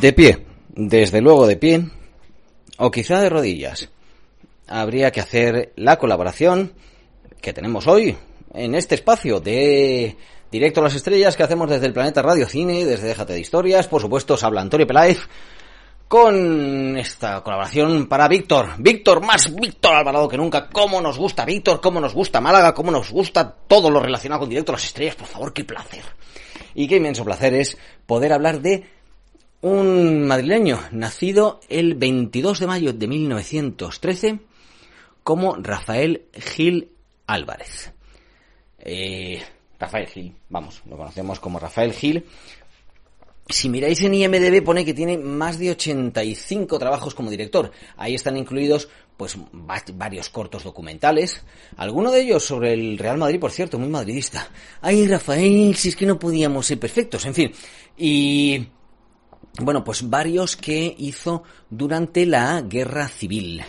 De pie, desde luego de pie, o quizá de rodillas. Habría que hacer la colaboración que tenemos hoy en este espacio de Directo a las Estrellas que hacemos desde el Planeta Radio Cine, desde Déjate de Historias. Por supuesto, os habla Antonio Peláez con esta colaboración para Víctor. Víctor, más Víctor Alvarado que nunca. ¿Cómo nos gusta Víctor? ¿Cómo nos gusta Málaga? ¿Cómo nos gusta todo lo relacionado con Directo las Estrellas? Por favor, qué placer. Y qué inmenso placer es poder hablar de un madrileño nacido el 22 de mayo de 1913 como Rafael Gil Álvarez. Eh, Rafael Gil, vamos, lo conocemos como Rafael Gil. Si miráis en IMDB pone que tiene más de 85 trabajos como director. Ahí están incluidos pues varios cortos documentales, alguno de ellos sobre el Real Madrid, por cierto, muy madridista. Ay, Rafael, si es que no podíamos ser perfectos, en fin. Y bueno, pues varios que hizo durante la Guerra Civil.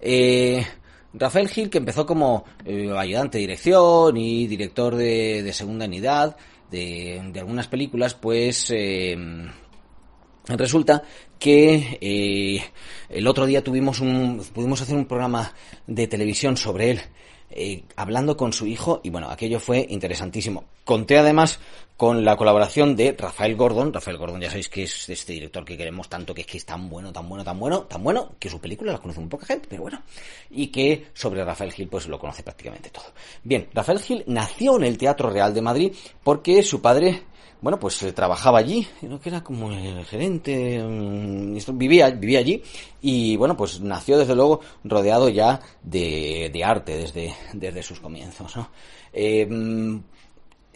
Eh, Rafael Gil, que empezó como eh, ayudante de dirección y director de, segunda unidad de, algunas películas, pues eh, resulta que el otro día tuvimos un, pudimos hacer un programa de televisión sobre él. Hablando con su hijo y bueno, aquello fue interesantísimo. Conté además con la colaboración de Rafael Gordon. Rafael Gordon ya sabéis que es este director que queremos tanto, que es que es tan bueno, tan bueno, tan bueno, tan bueno, que su película la conoce muy poca gente, pero bueno. Y que sobre Rafael Gil pues lo conoce prácticamente todo. Bien, Rafael Gil nació en el Teatro Real de Madrid porque su padre bueno, pues eh, trabajaba allí, creo que era como el gerente, mm, vivía, vivía allí y bueno, pues nació desde luego rodeado ya de arte desde, desde sus comienzos, ¿no? Eh,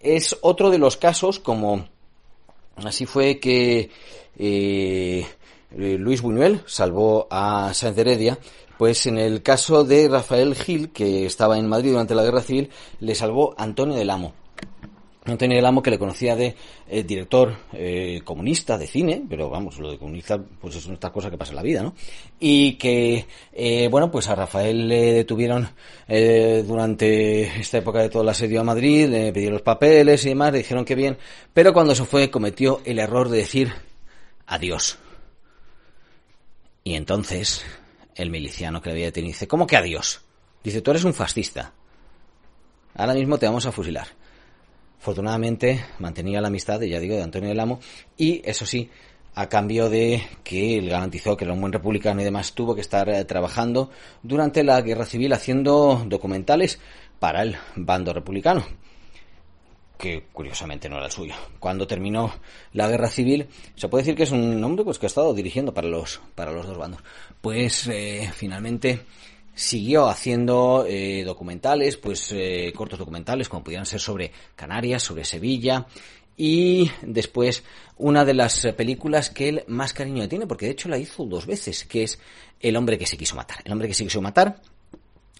es otro de los casos como así fue que eh, Luis Buñuel salvó a Sáenz Heredia, pues en el caso de Rafael Gil, que estaba en Madrid durante la Guerra Civil, le salvó Antonio del Amo. No tenía el amo que le conocía de eh, director eh, comunista de cine, pero vamos, lo de comunista pues es una cosa que pasa en la vida, ¿no? Y que, eh, bueno, pues a Rafael le detuvieron durante esta época de todo el asedio a Madrid, le pidieron los papeles y demás, le dijeron que bien, pero cuando se fue cometió el error de decir adiós. Y entonces el miliciano que le había detenido dice, ¿cómo que adiós? Dice, tú eres un fascista. Ahora mismo te vamos a fusilar. Afortunadamente mantenía la amistad, ya digo, de Antonio del Amo y eso sí, a cambio de que él garantizó que era un buen republicano y demás, tuvo que estar eh, trabajando durante la guerra civil haciendo documentales para el bando republicano que curiosamente no era el suyo. Cuando terminó la guerra civil, se puede decir que es un hombre pues que ha estado dirigiendo para los para los dos bandos. Pues eh, finalmente siguió haciendo eh, documentales, pues eh, cortos documentales, como pudieran ser sobre Canarias, sobre Sevilla, y después una de las películas que él más cariño tiene, porque de hecho la hizo dos veces, que es El hombre que se quiso matar. El hombre que se quiso matar,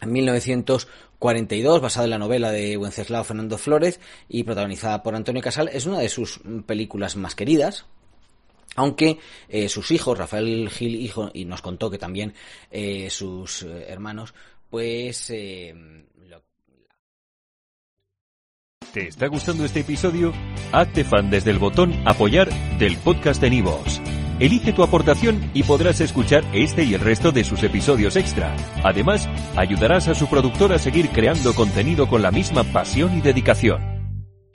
en 1942, basada en la novela de Wenceslao Fernando Flores y protagonizada por Antonio Casal, es una de sus películas más queridas, aunque eh, sus hijos, Rafael Gil hijo, y nos contó que también eh, sus eh, hermanos, pues... ¿Te está gustando este episodio? Hazte fan desde el botón apoyar del podcast de Nivos. Elige tu aportación y podrás escuchar este y el resto de sus episodios extra. Además, ayudarás a su productor a seguir creando contenido con la misma pasión y dedicación.